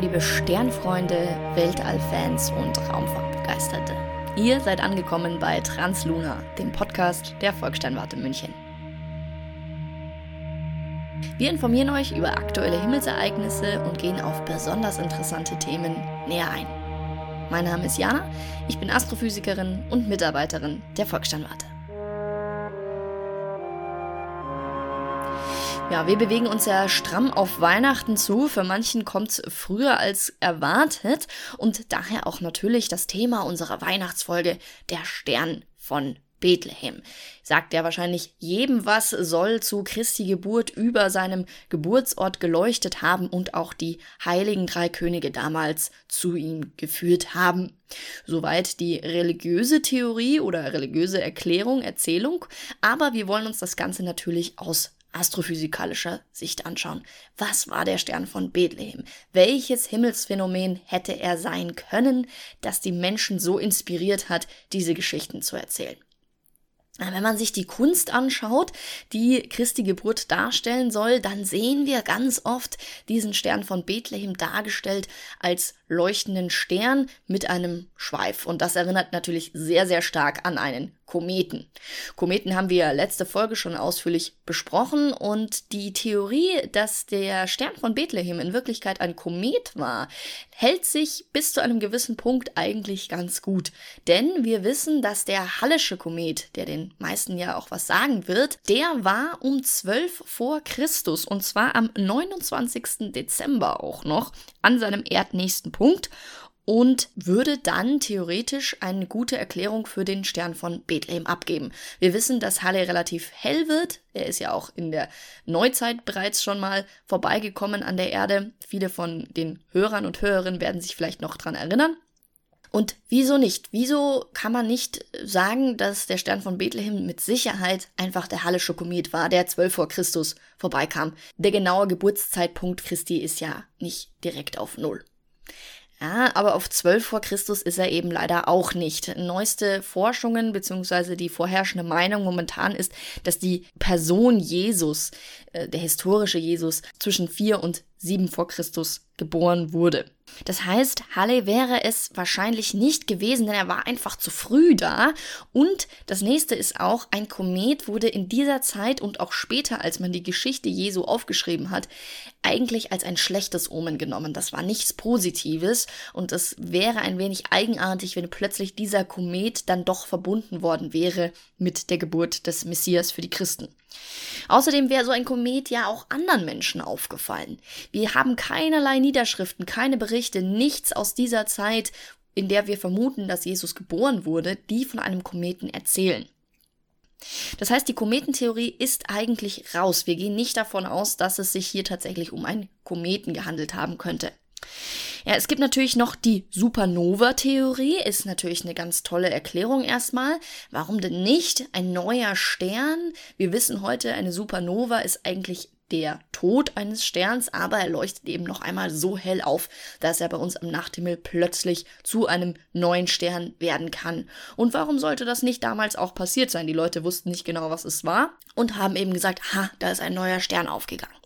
Liebe Sternfreunde, Weltallfans und Raumfahrtbegeisterte. Ihr seid angekommen bei Transluna, dem Podcast der Volkssternwarte München. Wir informieren euch über aktuelle Himmelsereignisse und gehen auf besonders interessante Themen näher ein. Mein Name ist Jana, ich bin Astrophysikerin und Mitarbeiterin der Volkssternwarte. Ja, wir bewegen uns ja stramm auf Weihnachten zu. Für manchen kommt es früher als erwartet. Und daher auch natürlich das Thema unserer Weihnachtsfolge, der Stern von Bethlehem. Sagt ja wahrscheinlich jedem was, soll zu Christi Geburt über seinem Geburtsort geleuchtet haben und auch die heiligen drei Könige damals zu ihm geführt haben. Soweit die religiöse Theorie oder religiöse Erklärung, Erzählung. Aber wir wollen uns das Ganze natürlich aus astrophysikalischer Sicht anschauen. Was war der Stern von Bethlehem? Welches Himmelsphänomen hätte er sein können, das die Menschen so inspiriert hat, diese Geschichten zu erzählen? Wenn man sich die Kunst anschaut, die Christi Geburt darstellen soll, dann sehen wir ganz oft diesen Stern von Bethlehem dargestellt als leuchtenden Stern mit einem Schweif. Und das erinnert natürlich sehr, sehr stark an einen Kometen. Kometen haben wir letzte Folge schon ausführlich besprochen und die Theorie, dass der Stern von Bethlehem in Wirklichkeit ein Komet war, hält sich bis zu einem gewissen Punkt eigentlich ganz gut. Denn wir wissen, dass der Hallische Komet, der den meisten ja auch was sagen wird, der war um 12 vor Christus und zwar am 29. Dezember auch noch an seinem erdnächsten Punkt und würde dann theoretisch eine gute Erklärung für den Stern von Bethlehem abgeben. Wir wissen, dass Halle relativ hell wird. Er ist ja auch in der Neuzeit bereits schon mal vorbeigekommen an der Erde. Viele von den Hörern und Hörerinnen werden sich vielleicht noch dran erinnern. Und wieso nicht? Wieso kann man nicht sagen, dass der Stern von Bethlehem mit Sicherheit einfach der Hallische Komet war, der 12 vor Christus vorbeikam? Der genaue Geburtszeitpunkt Christi ist ja nicht direkt auf Null. Ja, aber auf 12 vor Christus ist er eben leider auch nicht. Neueste Forschungen bzw. die vorherrschende Meinung momentan ist, dass die Person Jesus, äh, der historische Jesus, zwischen 4 und 7 vor Christus geboren wurde. Das heißt, Halley wäre es wahrscheinlich nicht gewesen, denn er war einfach zu früh da. Und das nächste ist auch, ein Komet wurde in dieser Zeit und auch später, als man die Geschichte Jesu aufgeschrieben hat, eigentlich als ein schlechtes Omen genommen. Das war nichts Positives und es wäre ein wenig eigenartig, wenn plötzlich dieser Komet dann doch verbunden worden wäre mit der Geburt des Messias für die Christen. Außerdem wäre so ein Komet ja auch anderen Menschen aufgefallen. Wir haben keinerlei Niederschriften, keine Berichte, nichts aus dieser Zeit, in der wir vermuten, dass Jesus geboren wurde, die von einem Kometen erzählen. Das heißt, die Kometentheorie ist eigentlich raus. Wir gehen nicht davon aus, dass es sich hier tatsächlich um einen Kometen gehandelt haben könnte. Ja, es gibt natürlich noch die Supernova-Theorie, ist natürlich eine ganz tolle Erklärung erstmal. Warum denn nicht? Ein neuer Stern. Wir wissen heute, eine Supernova ist eigentlich der Tod eines Sterns, aber er leuchtet eben noch einmal so hell auf, dass er bei uns am Nachthimmel plötzlich zu einem neuen Stern werden kann. Und warum sollte das nicht damals auch passiert sein? Die Leute wussten nicht genau, was es war und haben eben gesagt, ha, da ist ein neuer Stern aufgegangen.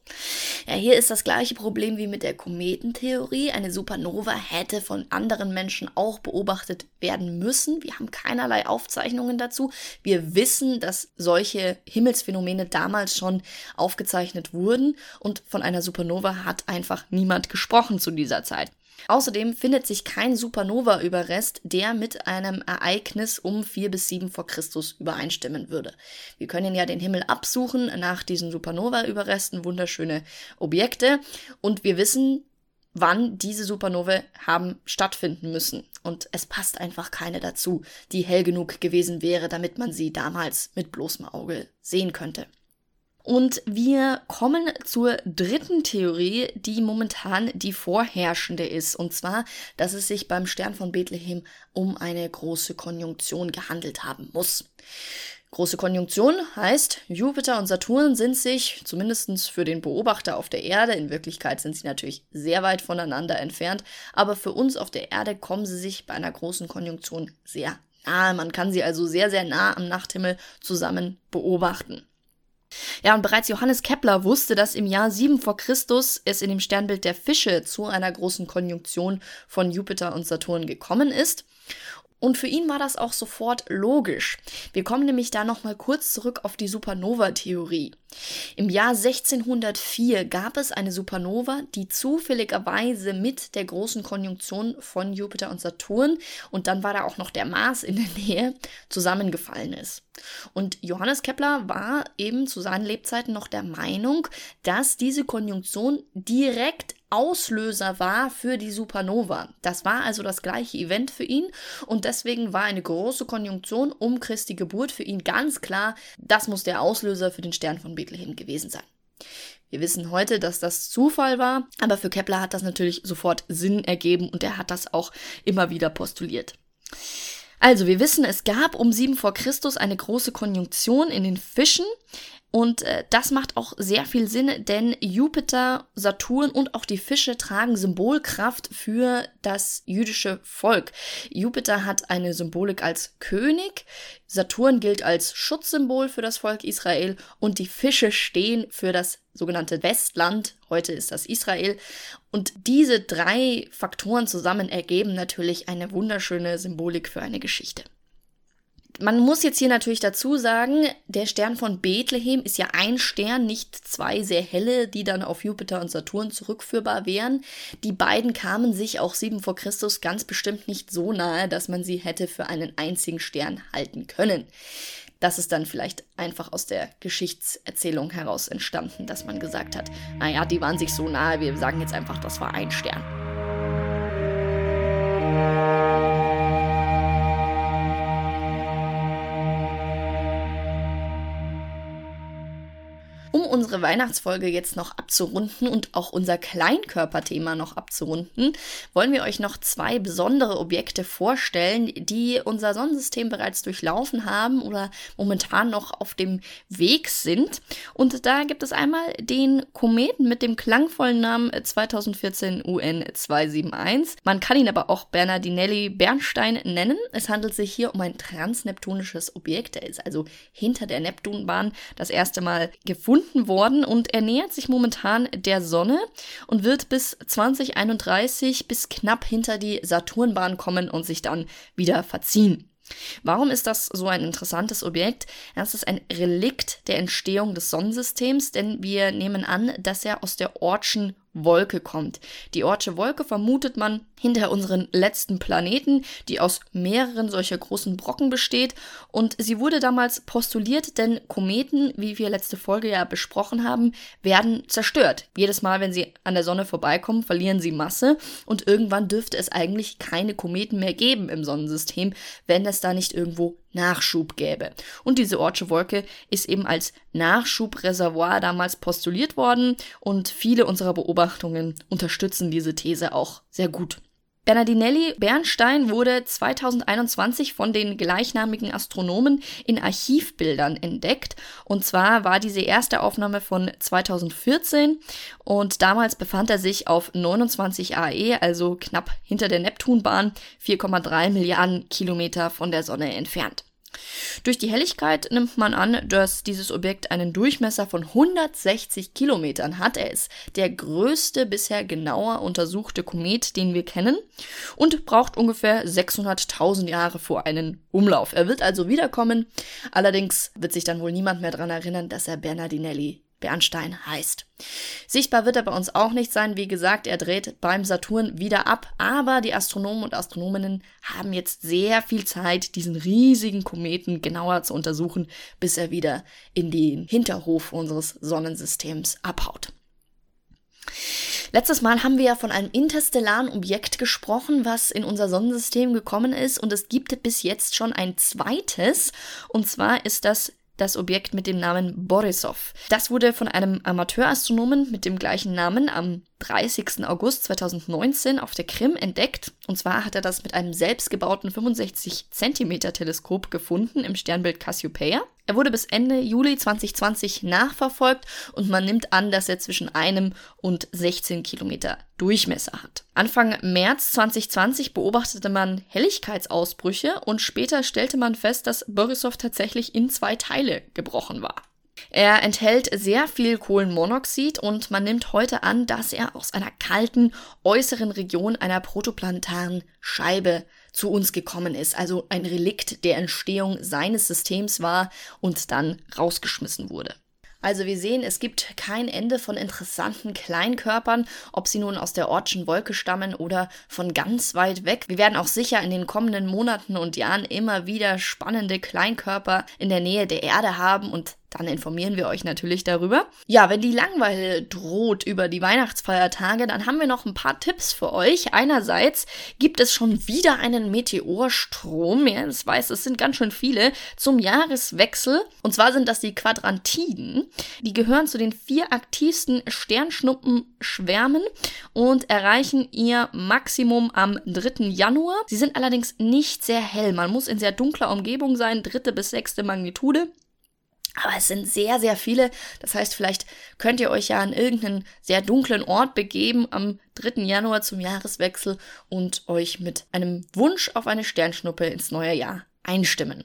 Ja, hier ist das gleiche Problem wie mit der Kometentheorie. Eine Supernova hätte von anderen Menschen auch beobachtet werden müssen. Wir haben keinerlei Aufzeichnungen dazu. Wir wissen, dass solche Himmelsphänomene damals schon aufgezeichnet wurden und von einer Supernova hat einfach niemand gesprochen zu dieser Zeit. Außerdem findet sich kein Supernova-Überrest, der mit einem Ereignis um 4 bis 7 vor Christus übereinstimmen würde. Wir können ja den Himmel absuchen nach diesen Supernova-Überresten, wunderschöne Objekte, und wir wissen, wann diese Supernovae haben stattfinden müssen. Und es passt einfach keine dazu, die hell genug gewesen wäre, damit man sie damals mit bloßem Auge sehen könnte. Und wir kommen zur dritten Theorie, die momentan die vorherrschende ist. Und zwar, dass es sich beim Stern von Bethlehem um eine große Konjunktion gehandelt haben muss. Große Konjunktion heißt, Jupiter und Saturn sind sich, zumindest für den Beobachter auf der Erde, in Wirklichkeit sind sie natürlich sehr weit voneinander entfernt, aber für uns auf der Erde kommen sie sich bei einer großen Konjunktion sehr nahe. Man kann sie also sehr, sehr nah am Nachthimmel zusammen beobachten. Ja, und bereits Johannes Kepler wusste, dass im Jahr 7 vor Christus es in dem Sternbild der Fische zu einer großen Konjunktion von Jupiter und Saturn gekommen ist. Und für ihn war das auch sofort logisch. Wir kommen nämlich da nochmal kurz zurück auf die Supernova-Theorie. Im Jahr 1604 gab es eine Supernova, die zufälligerweise mit der großen Konjunktion von Jupiter und Saturn und dann war da auch noch der Mars in der Nähe zusammengefallen ist. Und Johannes Kepler war eben zu seinen Lebzeiten noch der Meinung, dass diese Konjunktion direkt Auslöser war für die Supernova. Das war also das gleiche Event für ihn und deswegen war eine große Konjunktion um Christi Geburt für ihn ganz klar, das muss der Auslöser für den Stern von Bethlehem gewesen sein. Wir wissen heute, dass das Zufall war, aber für Kepler hat das natürlich sofort Sinn ergeben und er hat das auch immer wieder postuliert. Also, wir wissen, es gab um 7 vor Christus eine große Konjunktion in den Fischen. Und äh, das macht auch sehr viel Sinn, denn Jupiter, Saturn und auch die Fische tragen Symbolkraft für das jüdische Volk. Jupiter hat eine Symbolik als König, Saturn gilt als Schutzsymbol für das Volk Israel und die Fische stehen für das sogenannte Westland, heute ist das Israel. Und diese drei Faktoren zusammen ergeben natürlich eine wunderschöne Symbolik für eine Geschichte. Man muss jetzt hier natürlich dazu sagen, der Stern von Bethlehem ist ja ein Stern, nicht zwei sehr helle, die dann auf Jupiter und Saturn zurückführbar wären. Die beiden kamen sich auch sieben vor Christus ganz bestimmt nicht so nahe, dass man sie hätte für einen einzigen Stern halten können. Das ist dann vielleicht einfach aus der Geschichtserzählung heraus entstanden, dass man gesagt hat, naja, die waren sich so nahe, wir sagen jetzt einfach, das war ein Stern. Weihnachtsfolge jetzt noch abzurunden und auch unser Kleinkörperthema noch abzurunden, wollen wir euch noch zwei besondere Objekte vorstellen, die unser Sonnensystem bereits durchlaufen haben oder momentan noch auf dem Weg sind. Und da gibt es einmal den Kometen mit dem klangvollen Namen 2014 UN 271. Man kann ihn aber auch Bernardinelli Bernstein nennen. Es handelt sich hier um ein transneptunisches Objekt. Er ist also hinter der Neptunbahn das erste Mal gefunden worden und er nähert sich momentan der Sonne und wird bis 2031 bis knapp hinter die Saturnbahn kommen und sich dann wieder verziehen. Warum ist das so ein interessantes Objekt? Es ist ein Relikt der Entstehung des Sonnensystems, denn wir nehmen an, dass er aus der Ortschen Wolke kommt. Die Ortsche Wolke vermutet man hinter unseren letzten Planeten, die aus mehreren solcher großen Brocken besteht. Und sie wurde damals postuliert, denn Kometen, wie wir letzte Folge ja besprochen haben, werden zerstört. Jedes Mal, wenn sie an der Sonne vorbeikommen, verlieren sie Masse und irgendwann dürfte es eigentlich keine Kometen mehr geben im Sonnensystem, wenn es da nicht irgendwo Nachschub gäbe. Und diese Ortsche Wolke ist eben als Nachschubreservoir damals postuliert worden und viele unserer Beobachtungen unterstützen diese These auch sehr gut. Bernardinelli Bernstein wurde 2021 von den gleichnamigen Astronomen in Archivbildern entdeckt. Und zwar war diese erste Aufnahme von 2014 und damals befand er sich auf 29 AE, also knapp hinter der Neptunbahn, 4,3 Milliarden Kilometer von der Sonne entfernt. Durch die Helligkeit nimmt man an, dass dieses Objekt einen Durchmesser von 160 Kilometern hat. Er ist der größte bisher genauer untersuchte Komet, den wir kennen und braucht ungefähr 600.000 Jahre vor einen Umlauf. Er wird also wiederkommen, allerdings wird sich dann wohl niemand mehr daran erinnern, dass er Bernardinelli Bernstein heißt. Sichtbar wird er bei uns auch nicht sein. Wie gesagt, er dreht beim Saturn wieder ab. Aber die Astronomen und Astronominnen haben jetzt sehr viel Zeit, diesen riesigen Kometen genauer zu untersuchen, bis er wieder in den Hinterhof unseres Sonnensystems abhaut. Letztes Mal haben wir ja von einem interstellaren Objekt gesprochen, was in unser Sonnensystem gekommen ist und es gibt bis jetzt schon ein zweites und zwar ist das das Objekt mit dem Namen Borisov. Das wurde von einem Amateurastronomen mit dem gleichen Namen am 30. August 2019 auf der Krim entdeckt. Und zwar hat er das mit einem selbstgebauten 65 cm Teleskop gefunden im Sternbild Cassiopeia. Er wurde bis Ende Juli 2020 nachverfolgt und man nimmt an, dass er zwischen einem und 16 Kilometer Durchmesser hat. Anfang März 2020 beobachtete man Helligkeitsausbrüche und später stellte man fest, dass Borisov tatsächlich in zwei Teile gebrochen war. Er enthält sehr viel Kohlenmonoxid und man nimmt heute an, dass er aus einer kalten äußeren Region einer protoplanetaren Scheibe zu uns gekommen ist, also ein Relikt der Entstehung seines Systems war und dann rausgeschmissen wurde. Also wir sehen, es gibt kein Ende von interessanten Kleinkörpern, ob sie nun aus der Ortschen Wolke stammen oder von ganz weit weg. Wir werden auch sicher in den kommenden Monaten und Jahren immer wieder spannende Kleinkörper in der Nähe der Erde haben und dann informieren wir euch natürlich darüber. Ja, wenn die Langweile droht über die Weihnachtsfeiertage, dann haben wir noch ein paar Tipps für euch. Einerseits gibt es schon wieder einen Meteorstrom. Ja, das weiß, es sind ganz schön viele zum Jahreswechsel. Und zwar sind das die Quadrantiden. Die gehören zu den vier aktivsten Sternschnuppenschwärmen und erreichen ihr Maximum am 3. Januar. Sie sind allerdings nicht sehr hell. Man muss in sehr dunkler Umgebung sein, dritte bis sechste Magnitude. Aber es sind sehr, sehr viele. Das heißt, vielleicht könnt ihr euch ja an irgendeinen sehr dunklen Ort begeben am 3. Januar zum Jahreswechsel und euch mit einem Wunsch auf eine Sternschnuppe ins neue Jahr einstimmen.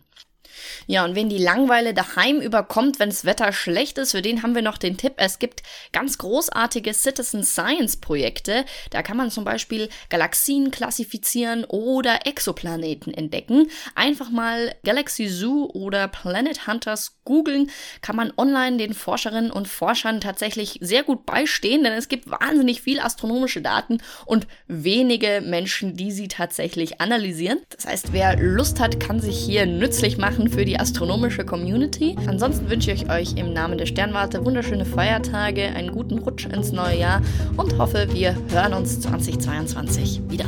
Ja, und wen die Langweile daheim überkommt, wenn das Wetter schlecht ist, für den haben wir noch den Tipp. Es gibt ganz großartige Citizen Science Projekte. Da kann man zum Beispiel Galaxien klassifizieren oder Exoplaneten entdecken. Einfach mal Galaxy Zoo oder Planet Hunters googeln, kann man online den Forscherinnen und Forschern tatsächlich sehr gut beistehen, denn es gibt wahnsinnig viel astronomische Daten und wenige Menschen, die sie tatsächlich analysieren. Das heißt, wer Lust hat, kann sich hier nützlich machen für die astronomische Community. Ansonsten wünsche ich euch im Namen der Sternwarte wunderschöne Feiertage, einen guten Rutsch ins neue Jahr und hoffe, wir hören uns 2022 wieder.